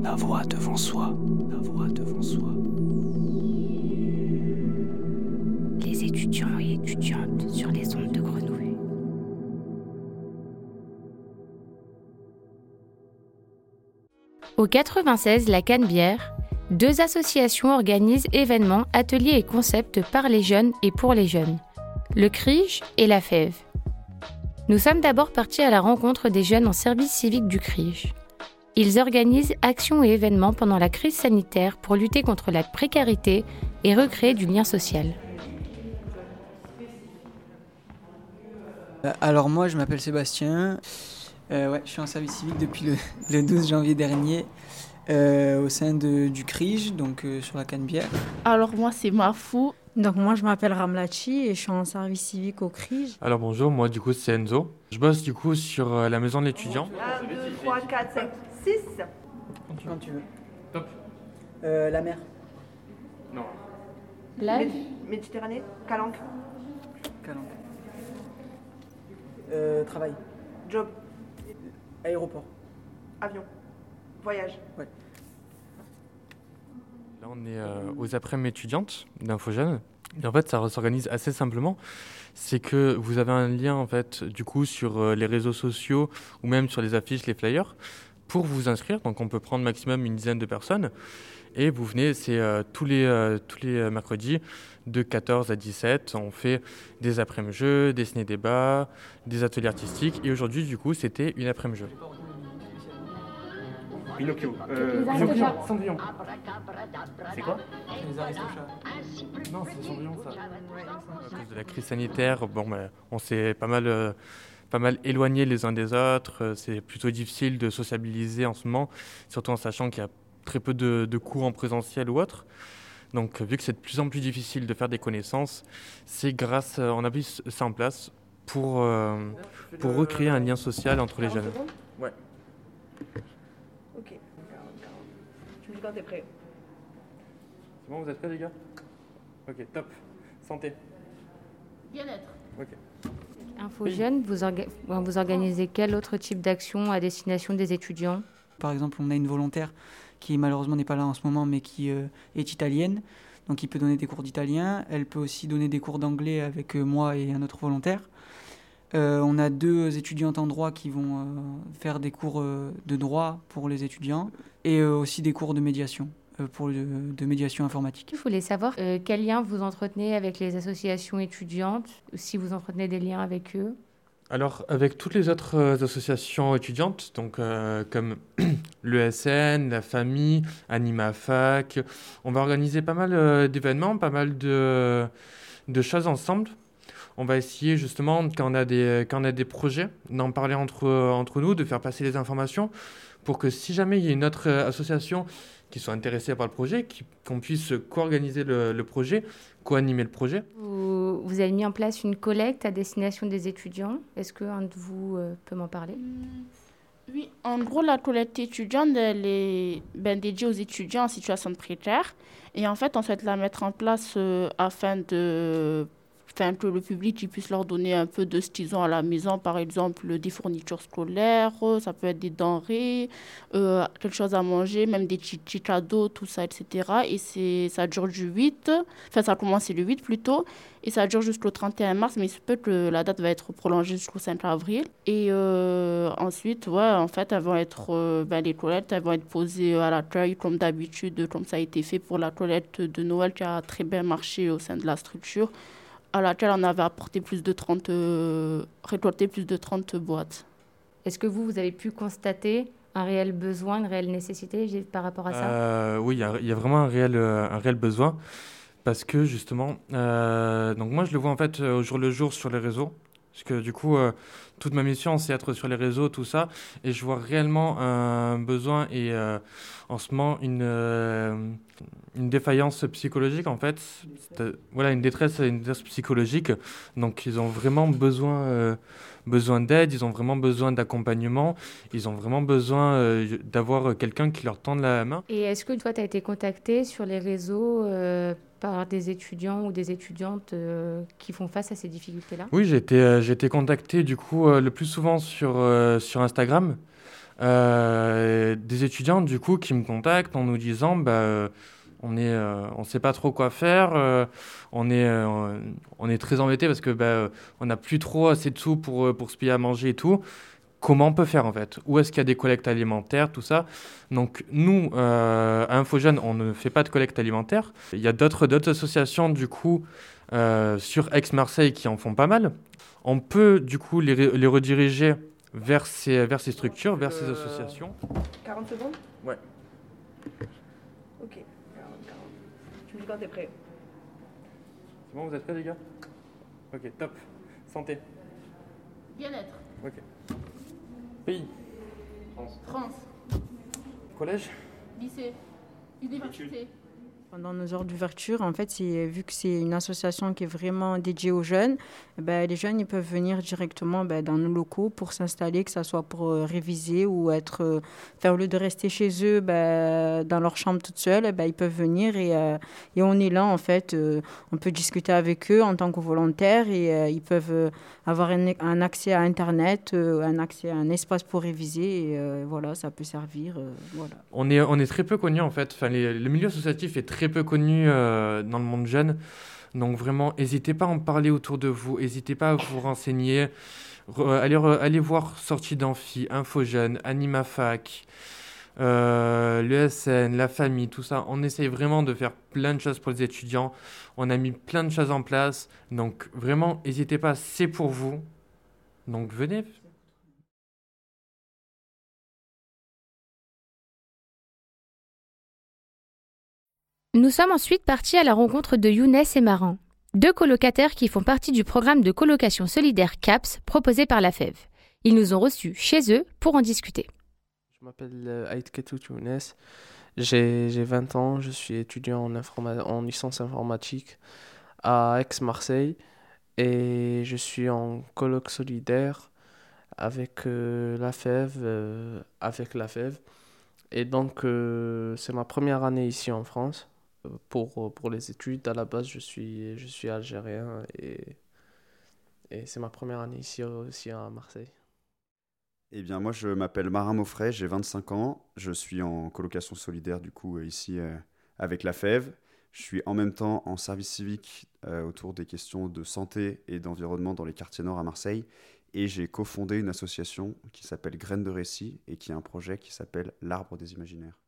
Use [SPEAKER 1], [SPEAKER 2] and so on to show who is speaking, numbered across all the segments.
[SPEAKER 1] La voix devant soi. La voix devant soi.
[SPEAKER 2] Les étudiants et étudiantes sur les ondes de grenouille. Au 96 La Canebière, deux associations organisent événements, ateliers et concepts par les jeunes et pour les jeunes. Le CRIGE et la FEV. Nous sommes d'abord partis à la rencontre des jeunes en service civique du CRIGE. Ils organisent actions et événements pendant la crise sanitaire pour lutter contre la précarité et recréer du lien social.
[SPEAKER 3] Euh, Alors moi, je m'appelle Sébastien. Euh, ouais, je suis en service civique depuis le, le 12 janvier dernier euh, au sein de, du CRIGE, donc euh, sur la Canebière.
[SPEAKER 4] Alors moi c'est Mafou.
[SPEAKER 5] Donc moi je m'appelle Ramlachi et je suis en service civique au CRIGE.
[SPEAKER 6] Alors bonjour, moi du coup c'est Enzo. Je bosse du coup sur euh, la maison de l'étudiant.
[SPEAKER 7] 1, 2, 3, 4, 5, 6.
[SPEAKER 3] Quand tu veux.
[SPEAKER 6] Top.
[SPEAKER 3] Euh, la mer.
[SPEAKER 6] Non.
[SPEAKER 7] Méditerranée, Calanque,
[SPEAKER 3] Calanque. Euh, travail.
[SPEAKER 7] job,
[SPEAKER 3] Aéroport.
[SPEAKER 7] avion, voyage.
[SPEAKER 6] On est euh, aux après-midi étudiantes d'Infogène. Et en fait ça s'organise assez simplement. C'est que vous avez un lien en fait du coup sur euh, les réseaux sociaux ou même sur les affiches, les flyers pour vous inscrire. Donc on peut prendre maximum une dizaine de personnes. Et vous venez, c'est euh, tous les, tous les mercredis de 14 à 17. On fait des après-midi jeux, des ciné-débats, des ateliers artistiques. Et aujourd'hui, du coup, c'était une après-midi.
[SPEAKER 8] Pinocchio. Euh, Pinocchio. Cendrillon. C'est quoi
[SPEAKER 3] Les Aristochats.
[SPEAKER 6] Non, c'est Cendrillon, ça. À cause de la crise sanitaire, bon, ben, on s'est pas mal, euh, pas mal éloignés les uns des autres. Euh, C'est plutôt difficile de sociabiliser en ce moment, surtout en sachant qu'il y a très peu de, de cours en présentiel ou autre. Donc, vu que c'est de plus en plus difficile de faire des connaissances, c'est grâce, euh, on a mis ça en place pour, euh, pour recréer un lien social entre les jeunes. Ouais.
[SPEAKER 7] Ok. Tu me dis quand t'es prêt.
[SPEAKER 6] C'est bon, vous êtes prêts, les gars? Ok, top. Santé.
[SPEAKER 4] Bien-être.
[SPEAKER 6] Ok.
[SPEAKER 2] Info vous, orga- vous organisez quel autre type d'action à destination des étudiants?
[SPEAKER 3] Par exemple, on a une volontaire qui malheureusement n'est pas là en ce moment, mais qui euh, est italienne. Donc, il peut donner des cours d'italien. Elle peut aussi donner des cours d'anglais avec euh, moi et un autre volontaire. Euh, on a deux étudiantes en droit qui vont euh, faire des cours euh, de droit pour les étudiants et euh, aussi des cours de médiation, euh, pour le- de médiation informatique.
[SPEAKER 2] Je voulais savoir euh, quels liens vous entretenez avec les associations étudiantes, si vous entretenez des liens avec eux?
[SPEAKER 6] Alors, avec toutes les autres associations étudiantes, donc euh, comme l'ESN, la famille, Anima Fac, on va organiser pas mal euh, d'événements, pas mal de, de choses ensemble. On va essayer justement, quand on a des, quand on a des projets, d'en parler entre, entre nous, de faire passer les informations pour que si jamais il y a une autre euh, association qui soit intéressée par le projet, qu'on puisse co-organiser le, le projet, co-animer le projet.
[SPEAKER 2] Vous, vous avez mis en place une collecte à destination des étudiants. Est-ce qu'un de vous euh, peut m'en parler?
[SPEAKER 4] Oui, en gros, la collecte étudiante, elle est ben, dédiée aux étudiants en situation de précaire. Et en fait, on souhaite la mettre en place euh, afin de, afin que le public puisse leur donner un peu de ce qu'ils ont à la maison, par exemple des fournitures scolaires, ça peut être des denrées, euh, quelque chose à manger, même des petits, tout ça, etc. Et ça dure du 8, enfin ça a commencé le 8 plutôt, et ça dure jusqu'au 31 mars, mais il se peut que la date va être prolongée jusqu'au 5 avril. Et euh, ensuite, ouais, en fait, elles vont être, euh, ben, les collectes, elles vont être posées à l'accueil comme d'habitude, comme ça a été fait pour la collecte de Noël qui a très bien marché au sein de la structure, à laquelle on avait apporté plus de 30, euh, récolté plus de 30 boîtes.
[SPEAKER 2] Est-ce que vous, vous avez pu constater un réel besoin, une réelle nécessité par rapport à ça?
[SPEAKER 6] Euh, oui, il y, a- il y a vraiment un réel, euh, un réel besoin. Parce que justement, euh, donc moi je le vois en fait au jour le jour sur les réseaux. Parce que du coup, euh, toute ma mission c'est être sur les réseaux, tout ça. Et je vois réellement un besoin et euh, en ce moment une, euh, une défaillance psychologique en fait. Voilà, une détresse, une détresse psychologique. Donc ils ont vraiment besoin, besoin d'aide, ils ont vraiment besoin d'accompagnement, ils ont vraiment besoin euh, d'avoir quelqu'un qui leur tende la main.
[SPEAKER 2] Et est-ce que toi, tu as été contacté sur les réseaux euh, par des étudiants ou des étudiantes euh, qui font face à ces difficultés-là?
[SPEAKER 6] Oui, j'ai été, euh, j'ai été contacté du coup euh, le plus souvent sur, euh, sur Instagram euh, des étudiants du coup qui me contactent en nous disant bah, on est, on sait pas trop quoi faire, on est, on est très embêté parce que bah, on n'a plus trop assez de sous pour, pour se payer à manger et tout comment on peut faire en fait? Où est-ce qu'il y a des collectes alimentaires, tout ça? Donc nous, euh, à Infogène, on ne fait pas de collecte alimentaire. Il y a d'autres associations du coup euh, sur Aix-Marseille qui en font pas mal. On peut du coup les, les rediriger vers ces, vers ces structures, vers ces associations.
[SPEAKER 7] 40 secondes?
[SPEAKER 6] Ouais.
[SPEAKER 7] Ok, 40, 40. Tu me dis quand t'es prêt.
[SPEAKER 6] C'est bon, vous êtes prêts les gars? Ok, top. Santé.
[SPEAKER 4] Bien-être.
[SPEAKER 6] Ok. Pays.
[SPEAKER 4] France. France.
[SPEAKER 6] Collège?
[SPEAKER 4] Lycée. Université.
[SPEAKER 5] Pendant nos heures d'ouverture, en fait, vu que c'est une association qui est vraiment dédiée aux jeunes, eh ben, les jeunes ils peuvent venir directement ben, dans nos locaux pour s'installer, que ce soit pour euh, réviser ou être, euh, faire au lieu de rester chez eux ben, dans leur chambre toute seule, eh ils peuvent venir et, euh, et, on est là en fait. on peut discuter avec eux en tant que volontaires et ils peuvent avoir un, accès à Internet, un accès à un espace pour réviser et voilà, ça peut servir.
[SPEAKER 6] On est, très peu connus en fait. Le milieu associatif est très très peu connu euh, dans le monde jeune. Donc vraiment, n'hésitez pas à en parler autour de vous, n'hésitez pas à vous renseigner. allez, allez, voir Sortie d'Amphi, Info Jeune, AnimaFac, euh, l'ESN, la famille, tout ça. On essaye vraiment de faire plein de choses pour les étudiants. On a mis plein de choses en place. Donc vraiment, n'hésitez pas, c'est pour vous. Donc venez,
[SPEAKER 2] Nous sommes ensuite partis à la rencontre de Younes et Maran, deux colocataires qui font partie du programme de colocation solidaire CAPS proposé par la FEV. Ils nous ont reçus chez eux pour en discuter.
[SPEAKER 9] Je m'appelle euh, Aït Ketout Younes, j'ai 20 ans, je suis étudiant en, en licence informatique à Aix-Marseille et je suis en coloc solidaire avec euh, la FEV, euh, avec la FEV. Et donc, c'est ma première année ici en France pour, pour les études. À la base, je suis, je suis algérien et, et c'est ma première année ici aussi à Marseille.
[SPEAKER 10] Eh bien, moi, je m'appelle Marin Maufray, j'ai 25 ans. Je suis en colocation solidaire, du coup, ici euh, avec la FEV. Je suis en même temps en service civique euh, autour des questions de santé et d'environnement dans les quartiers nord à Marseille. Et j'ai cofondé une association qui s'appelle Graines de Récit et qui a un projet qui s'appelle L'Arbre des Imaginaires.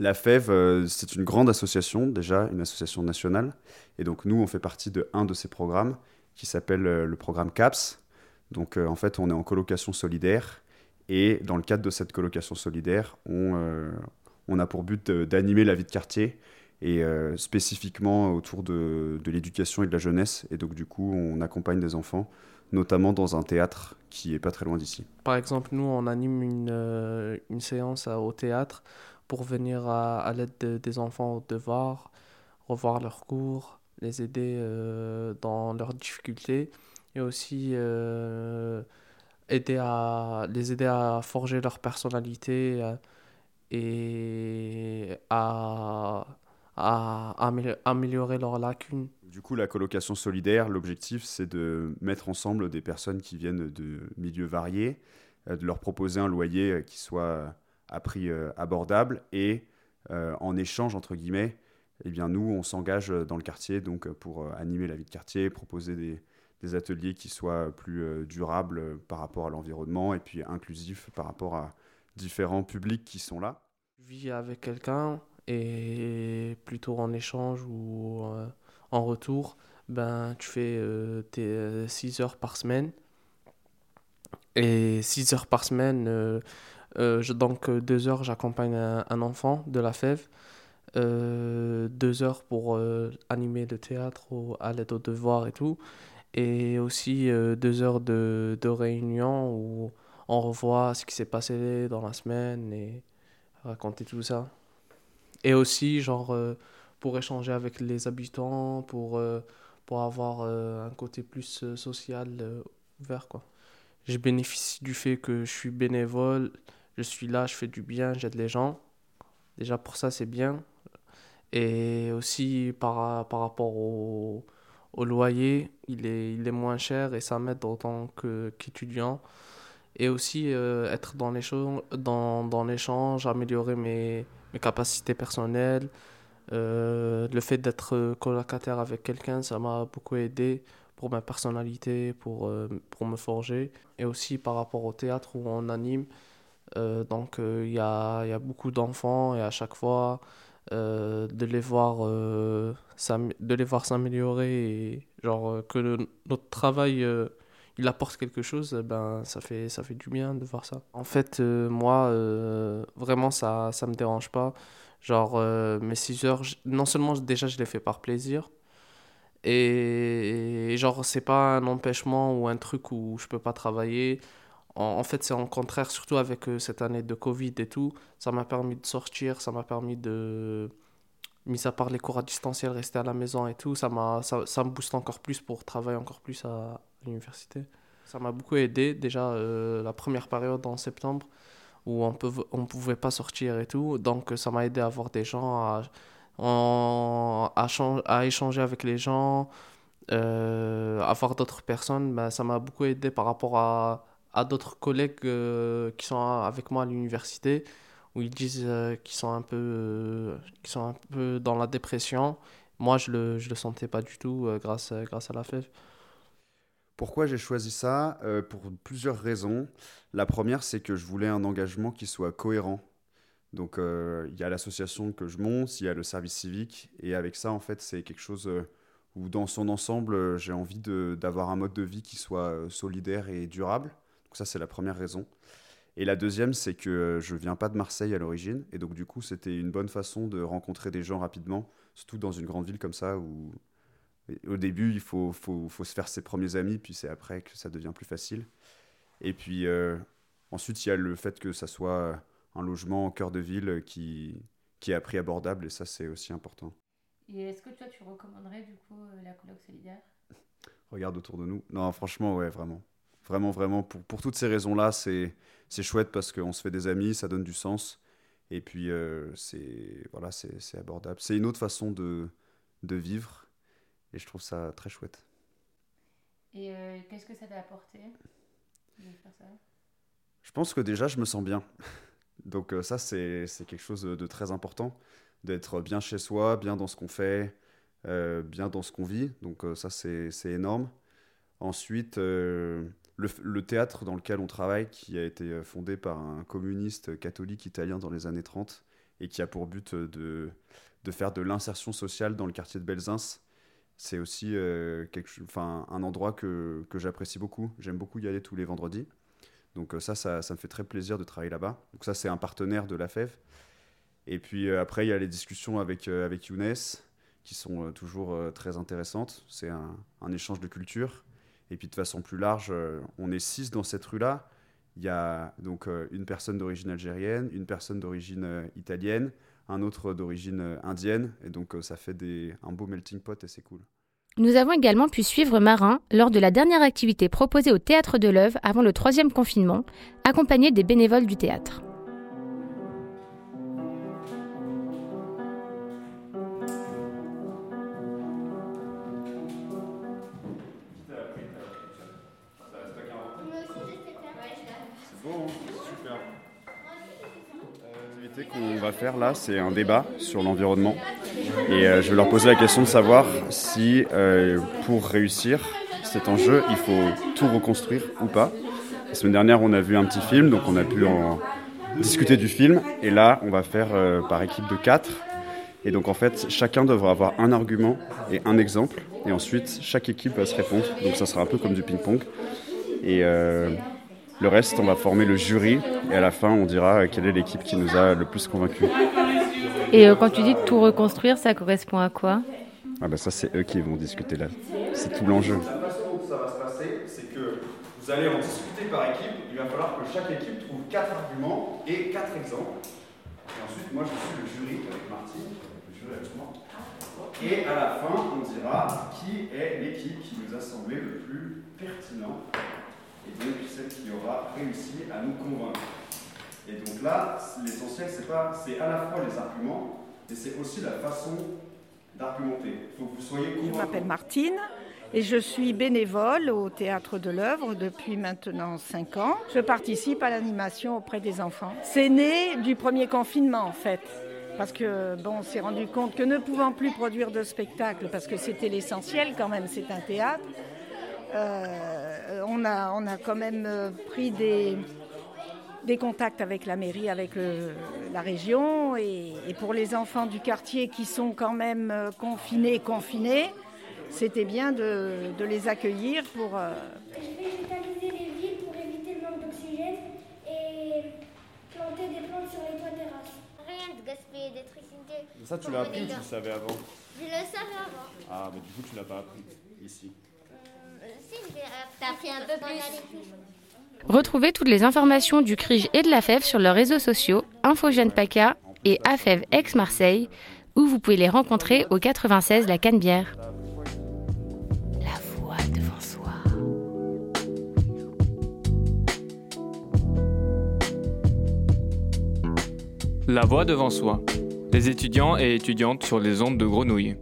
[SPEAKER 10] La FEV, euh, c'est une grande association, déjà une association nationale. Et donc nous, on fait partie de un de ces programmes qui s'appelle euh, le programme CAPS. Donc euh, en fait, on est en colocation solidaire. Et dans le cadre de cette colocation solidaire, on, a pour but d'animer la vie de quartier et spécifiquement autour de, l'éducation et de la jeunesse. Et donc du coup, on accompagne des enfants, notamment dans un théâtre qui est pas très loin d'ici.
[SPEAKER 9] Par exemple, nous, on anime une séance au théâtre pour venir à, l'aide des enfants au devoir, revoir leurs cours, les aider euh, dans leurs difficultés et aussi euh, aider à, les aider à forger leur personnalité euh, et à, à, améliorer leurs lacunes.
[SPEAKER 10] Du coup, la colocation solidaire, l'objectif, c'est de mettre ensemble des personnes qui viennent de milieux variés, de leur proposer un loyer qui soit à prix euh, abordable et euh, en échange, entre guillemets, eh bien, nous, on s'engage dans le quartier donc, pour euh, animer la vie de quartier, proposer des, des ateliers qui soient plus durables par rapport à l'environnement et puis inclusifs par rapport à différents publics qui sont là.
[SPEAKER 9] Je vis avec quelqu'un et plutôt en échange ou en retour, ben, tu fais tes 6 heures par semaine. Et 6 heures par semaine, euh, donc euh, deux heures, j'accompagne un, enfant de la FEV. Euh, deux heures pour animer le théâtre à l'aide aux devoirs et tout. Et aussi deux heures de, de réunion où on revoit ce qui s'est passé dans la semaine et raconter tout ça. Et aussi, genre, pour échanger avec les habitants, pour, pour avoir un côté plus social ouvert, quoi. Je bénéficie du fait que je suis bénévole je suis là, je fais du bien, j'aide les gens. Déjà pour ça, c'est bien. Et aussi par, par rapport au, au loyer, il est, il est moins cher et ça m'aide en tant qu'étudiant. et aussi être dans l'échange, dans, dans améliorer mes, mes capacités personnelles. le fait d'être colocataire avec quelqu'un, ça m'a beaucoup aidé pour ma personnalité, pour, pour me forger. Et aussi par rapport au théâtre où on anime, euh, donc euh, il y, a, y, a, beaucoup d'enfants et à chaque fois euh, de les voir de s'améliorer et genre que notre travail il apporte quelque chose ben ça fait ça fait du bien de voir ça. En fait moi vraiment ça ça me dérange pas. Genre mes 6 heures non seulement déjà je les fais par plaisir et, et genre c'est pas un empêchement ou un truc où je peux pas travailler en, fait, c'est en contraire, surtout avec euh, cette année de Covid et tout. Ça m'a permis de sortir, ça m'a permis de. Mis à part les cours à distanciel, rester à la maison et tout, ça, ça, ça me booste encore plus pour travailler encore plus à, l'université. Ça m'a beaucoup aidé. Déjà, euh, la première période en septembre, où on ne on pouvait pas sortir et tout. Donc, ça m'a aidé à voir des gens, à, à, à échanger avec les gens, euh, à voir d'autres personnes. Ben, ça m'a beaucoup aidé par rapport à à d'autres collègues euh, qui sont avec moi à l'université où ils disent euh, qu'ils sont un peu euh, sont un peu dans la dépression. Moi je le je le sentais pas du tout grâce grâce à la FEV
[SPEAKER 10] pourquoi j'ai choisi ça pour plusieurs raisons. La première c'est que je voulais un engagement qui soit cohérent. Donc il y a l'association que je monte il y a le service civique et avec ça en fait c'est quelque chose où dans son ensemble j'ai envie d'avoir un mode de vie qui soit solidaire et durable donc ça, c'est la première raison. Et la deuxième, c'est que euh, je viens pas de Marseille à l'origine, et donc du coup, c'était une bonne façon de rencontrer des gens rapidement, surtout dans une grande ville comme ça où au début, il faut, faut, faut se faire ses premiers amis, puis c'est après que ça devient plus facile. Et puis euh, ensuite, il y a le fait que ça soit un logement au cœur de ville qui, qui est à prix abordable, et ça, c'est aussi important.
[SPEAKER 2] Et est-ce que toi, tu recommanderais du coup euh, la coloc solidaire?
[SPEAKER 10] Regarde autour de nous. Non, franchement, ouais, vraiment. Vraiment, vraiment, pour, pour toutes ces raisons-là, c'est chouette parce qu'on se fait des amis, ça donne du sens. Et puis, euh, c'est voilà, abordable. C'est une autre façon de, de vivre. Et je trouve ça très chouette.
[SPEAKER 2] Et euh, qu'est-ce que ça t'a apporté de faire ça?
[SPEAKER 10] Je pense que déjà, je me sens bien. Donc euh, ça, c'est quelque chose de très important. D'être bien chez soi, bien dans ce qu'on fait, bien dans ce qu'on vit. Donc ça, c'est énorme. Ensuite, le, théâtre dans lequel on travaille, qui a été euh, fondé par un communiste catholique italien dans les années 30 et qui a pour but euh, de, de faire de l'insertion sociale dans le quartier de Belzins, c'est aussi euh, un endroit que, que j'apprécie beaucoup. J'aime beaucoup y aller tous les vendredis. Donc ça, ça, me fait très plaisir de travailler là-bas. Donc ça, c'est un partenaire de la FEV. Et puis après, il y a les discussions avec, avec Younes, qui sont toujours très intéressantes. C'est un, échange de culture. Et puis de façon plus large, euh, on est six dans cette rue-là. Il y a donc euh, une personne d'origine algérienne, une personne d'origine euh, italienne, un autre d'origine indienne. Et donc ça fait un beau melting pot et c'est cool.
[SPEAKER 2] Nous avons également pu suivre Marin lors de la dernière activité proposée au Théâtre de l'Œuvre avant le troisième confinement, accompagné des bénévoles du théâtre.
[SPEAKER 10] Faire là, c'est un débat sur l'environnement. Et euh, je vais leur poser la question de savoir si euh, pour réussir cet enjeu, il faut tout reconstruire ou pas. La semaine dernière, on a vu un petit film, donc on a pu en discuter du film. Et là, on va faire euh, par équipe de quatre. Et donc en fait, chacun devra avoir un argument et un exemple. Et ensuite, chaque équipe va se répondre. Donc ça sera un peu comme du ping-pong. Et le reste, on va former le jury et à la fin, on dira quelle est l'équipe qui nous a le plus convaincus.
[SPEAKER 2] Et euh, quand tu dis tout reconstruire, ça correspond à quoi?
[SPEAKER 10] Ah ben Ça, c'est eux qui vont discuter là. C'est tout l'enjeu.
[SPEAKER 11] La façon dont ça va se passer, c'est que vous allez en discuter par équipe. Il va falloir que chaque équipe trouve quatre arguments et quatre exemples. Et ensuite, moi, je suis le jury avec Martine, le jury avec moi. Et à la fin, on dira qui est l'équipe qui nous a semblé le plus pertinent et donc celle qui aura réussi à nous convaincre. Et donc là, l'essentiel, c'est pas, c'est à la fois les arguments, mais c'est aussi la façon d'argumenter. Il faut que vous soyez
[SPEAKER 12] Je m'appelle Martine et je suis bénévole au Théâtre de l'œuvre depuis maintenant 5 ans. Je participe à l'animation auprès des enfants. C'est né du premier confinement en fait. Parce que bon, on s'est rendu compte que ne pouvant plus produire de spectacle, parce que c'était l'essentiel quand même, c'est un théâtre, euh, on, a, on a quand même euh, pris des, des contacts avec la mairie, avec le, la région, et, et, pour les enfants du quartier qui sont quand même euh, confinés, confinés, c'était bien de, de, les accueillir pour... Euh...
[SPEAKER 13] Je vais végétaliser les villes pour éviter le manque d'oxygène et planter des plantes sur les toits terrasses.
[SPEAKER 14] Rien de gaspiller d'électricité.
[SPEAKER 11] Ça, tu l'as appris ou tu le savais avant
[SPEAKER 14] Je le savais avant.
[SPEAKER 11] Ah, mais du coup, tu l'as pas appris ici.
[SPEAKER 14] Si, t'as appris un peu plus.
[SPEAKER 2] Retrouvez toutes les informations du CRIJ et de la FEV sur leurs réseaux sociaux Infogène PACA et AFEV Aix-Marseille, où vous pouvez les rencontrer au 96 La Canebière.
[SPEAKER 1] La voix devant soi.
[SPEAKER 15] La voix devant soi. Les étudiants et étudiantes sur les ondes de grenouilles.